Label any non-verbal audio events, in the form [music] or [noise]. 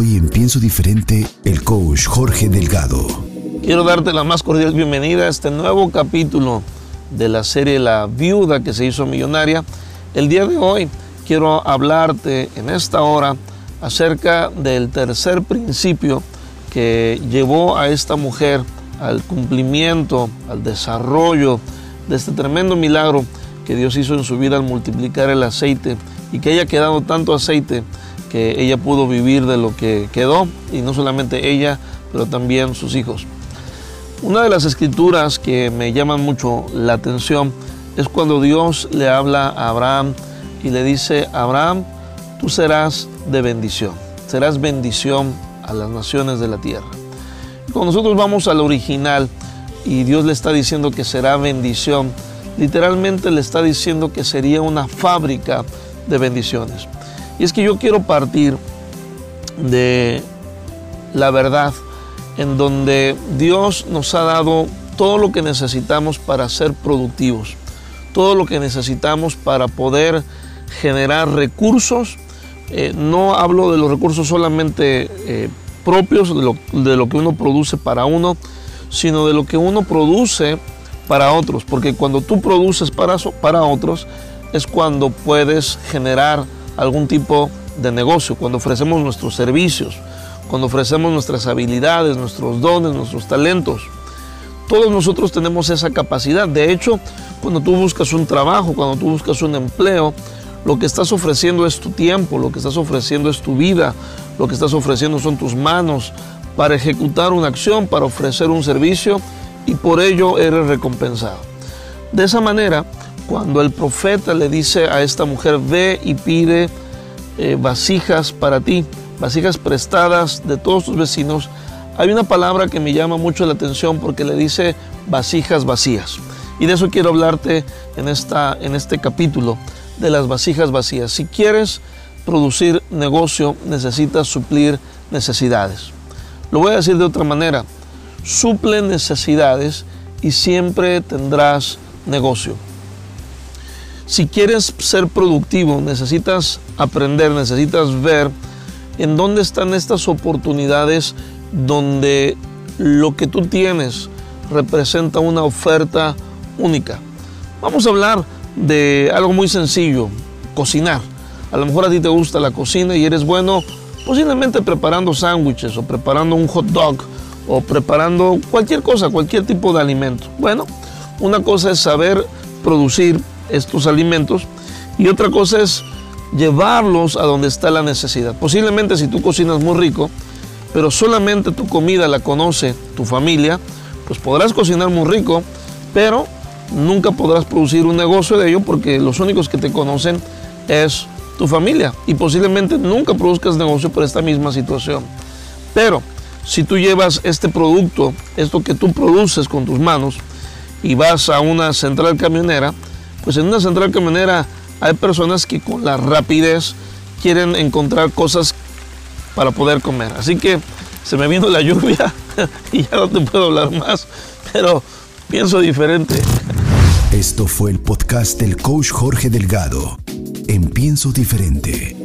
Hoy en Pienso Diferente, el coach Jorge Delgado. Quiero darte la más cordial bienvenida a este nuevo capítulo de la serie La viuda que se hizo millonaria. El día de hoy quiero hablarte en esta hora acerca del tercer principio que llevó a esta mujer al cumplimiento, al desarrollo de este tremendo milagro que Dios hizo en su vida al multiplicar el aceite y que haya quedado tanto aceite que ella pudo vivir de lo que quedó y no solamente ella, pero también sus hijos. Una de las escrituras que me llaman mucho la atención es cuando Dios le habla a Abraham y le dice, Abraham, tú serás de bendición, serás bendición a las naciones de la tierra. Cuando nosotros vamos al original y Dios le está diciendo que será bendición, literalmente le está diciendo que sería una fábrica de bendiciones. Y es que yo quiero partir de la verdad en donde Dios nos ha dado todo lo que necesitamos para ser productivos, todo lo que necesitamos para poder generar recursos. Eh, no hablo de los recursos solamente eh, propios, de lo, de lo que uno produce para uno, sino de lo que uno produce para otros, porque cuando tú produces para, para otros es cuando puedes generar algún tipo de negocio, cuando ofrecemos nuestros servicios, cuando ofrecemos nuestras habilidades, nuestros dones, nuestros talentos. Todos nosotros tenemos esa capacidad. De hecho, cuando tú buscas un trabajo, cuando tú buscas un empleo, lo que estás ofreciendo es tu tiempo, lo que estás ofreciendo es tu vida, lo que estás ofreciendo son tus manos para ejecutar una acción, para ofrecer un servicio y por ello eres recompensado. De esa manera, cuando el profeta le dice a esta mujer, ve y pide eh, vasijas para ti, vasijas prestadas de todos tus vecinos, hay una palabra que me llama mucho la atención porque le dice vasijas vacías. Y de eso quiero hablarte en, esta, en este capítulo, de las vasijas vacías. Si quieres producir negocio, necesitas suplir necesidades. Lo voy a decir de otra manera. Suple necesidades y siempre tendrás negocio. Si quieres ser productivo, necesitas aprender, necesitas ver en dónde están estas oportunidades donde lo que tú tienes representa una oferta única. Vamos a hablar de algo muy sencillo, cocinar. A lo mejor a ti te gusta la cocina y eres bueno posiblemente preparando sándwiches o preparando un hot dog o preparando cualquier cosa, cualquier tipo de alimento. Bueno, una cosa es saber producir estos alimentos y otra cosa es llevarlos a donde está la necesidad. Posiblemente si tú cocinas muy rico, pero solamente tu comida la conoce tu familia, pues podrás cocinar muy rico, pero nunca podrás producir un negocio de ello porque los únicos que te conocen es tu familia y posiblemente nunca produzcas negocio por esta misma situación. Pero si tú llevas este producto, esto que tú produces con tus manos, y vas a una central camionera, pues en una central camionera hay personas que con la rapidez quieren encontrar cosas para poder comer. Así que se me vino la lluvia [laughs] y ya no te puedo hablar más, pero pienso diferente. Esto fue el podcast del coach Jorge Delgado en Pienso Diferente.